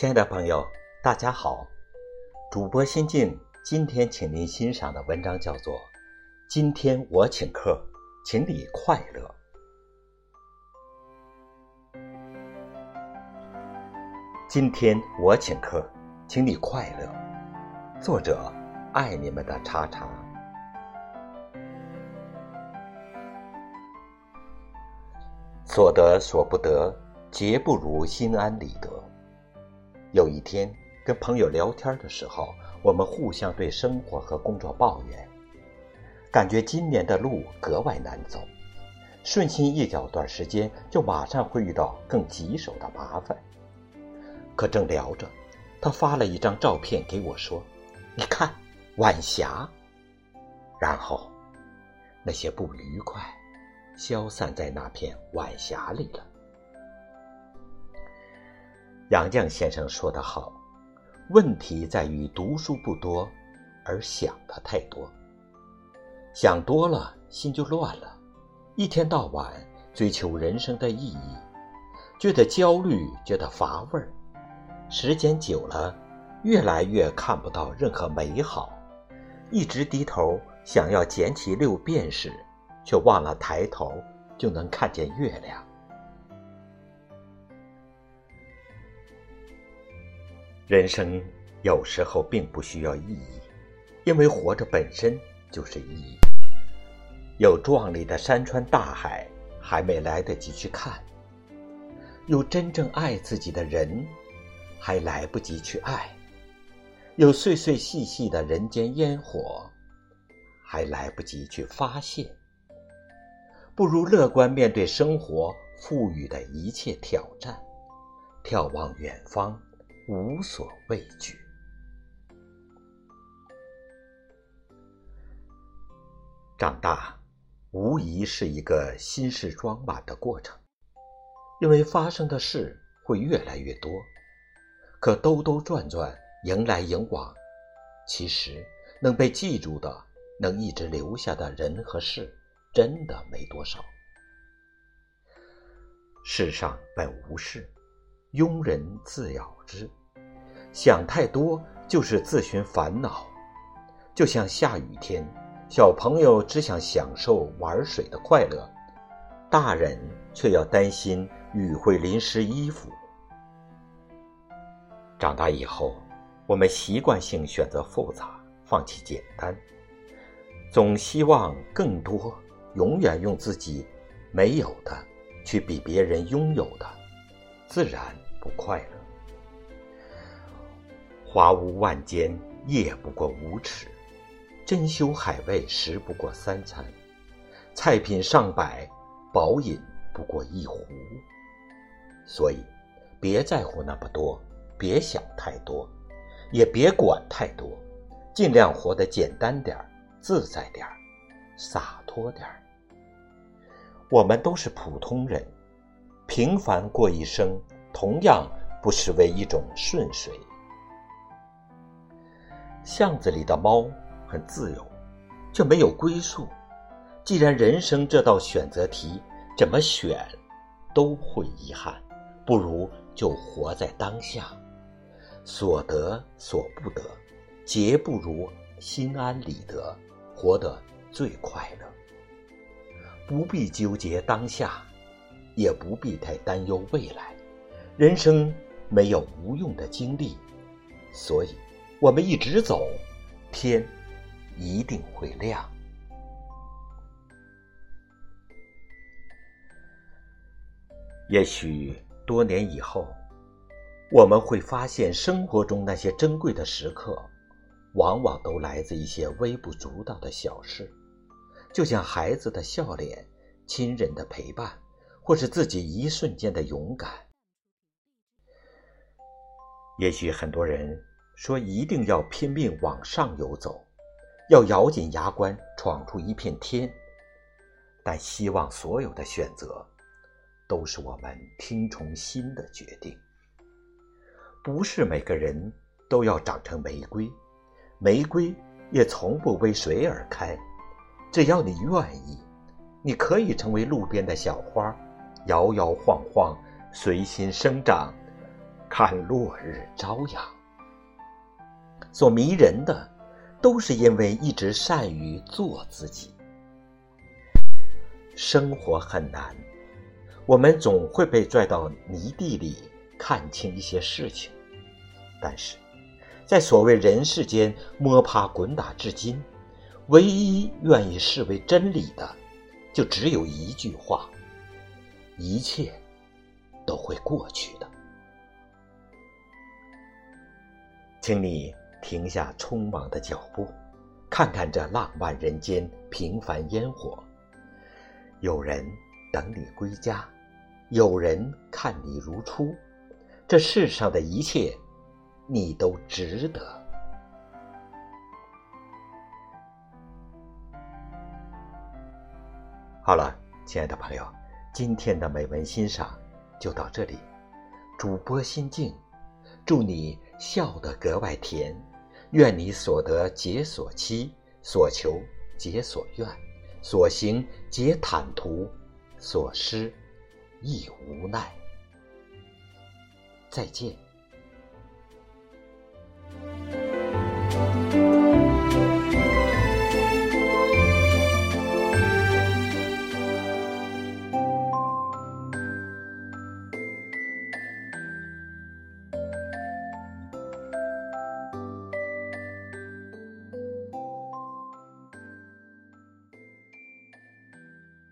亲爱的朋友，大家好，主播心静，今天请您欣赏的文章叫做《今天我请客，请你快乐》。今天我请客，请你快乐。作者：爱你们的叉叉。所得所不得，皆不如心安理得。有一天跟朋友聊天的时候，我们互相对生活和工作抱怨，感觉今年的路格外难走，顺心一脚段时间就马上会遇到更棘手的麻烦。可正聊着，他发了一张照片给我，说：“你看，晚霞。”然后，那些不愉快消散在那片晚霞里了。杨绛先生说得好：“问题在于读书不多，而想的太多。想多了，心就乱了，一天到晚追求人生的意义，觉得焦虑，觉得乏味儿。时间久了，越来越看不到任何美好，一直低头想要捡起六便士，却忘了抬头就能看见月亮。”人生有时候并不需要意义，因为活着本身就是意义。有壮丽的山川大海还没来得及去看，有真正爱自己的人还来不及去爱，有碎碎细细的人间烟火还来不及去发现。不如乐观面对生活赋予的一切挑战，眺望远方。无所畏惧。长大，无疑是一个心事装满的过程，因为发生的事会越来越多。可兜兜转转，迎来迎往，其实能被记住的、能一直留下的人和事，真的没多少。世上本无事，庸人自扰之。想太多就是自寻烦恼，就像下雨天，小朋友只想享受玩水的快乐，大人却要担心雨会淋湿衣服。长大以后，我们习惯性选择复杂，放弃简单，总希望更多，永远用自己没有的去比别人拥有的，自然不快乐。华屋万间，夜不过五尺；珍馐海味，食不过三餐。菜品上百，饱饮不过一壶。所以，别在乎那么多，别想太多，也别管太多，尽量活得简单点儿、自在点儿、洒脱点儿。我们都是普通人，平凡过一生，同样不失为一种顺遂。巷子里的猫很自由，却没有归宿。既然人生这道选择题怎么选都会遗憾，不如就活在当下，所得所不得，皆不如心安理得，活得最快乐。不必纠结当下，也不必太担忧未来。人生没有无用的经历，所以。我们一直走，天一定会亮。也许多年以后，我们会发现，生活中那些珍贵的时刻，往往都来自一些微不足道的小事，就像孩子的笑脸、亲人的陪伴，或是自己一瞬间的勇敢。也许很多人。说一定要拼命往上游走，要咬紧牙关闯出一片天。但希望所有的选择，都是我们听从心的决定。不是每个人都要长成玫瑰，玫瑰也从不为谁而开。只要你愿意，你可以成为路边的小花，摇摇晃晃，随心生长，看落日朝阳。所迷人的，都是因为一直善于做自己。生活很难，我们总会被拽到泥地里看清一些事情，但是，在所谓人世间摸爬滚打至今，唯一愿意视为真理的，就只有一句话：一切都会过去的。请你。停下匆忙的脚步，看看这浪漫人间平凡烟火。有人等你归家，有人看你如初。这世上的一切，你都值得。好了，亲爱的朋友，今天的美文欣赏就到这里。主播心境，祝你笑得格外甜。愿你所得皆所期，所求皆所愿，所行皆坦途，所失亦无奈。再见。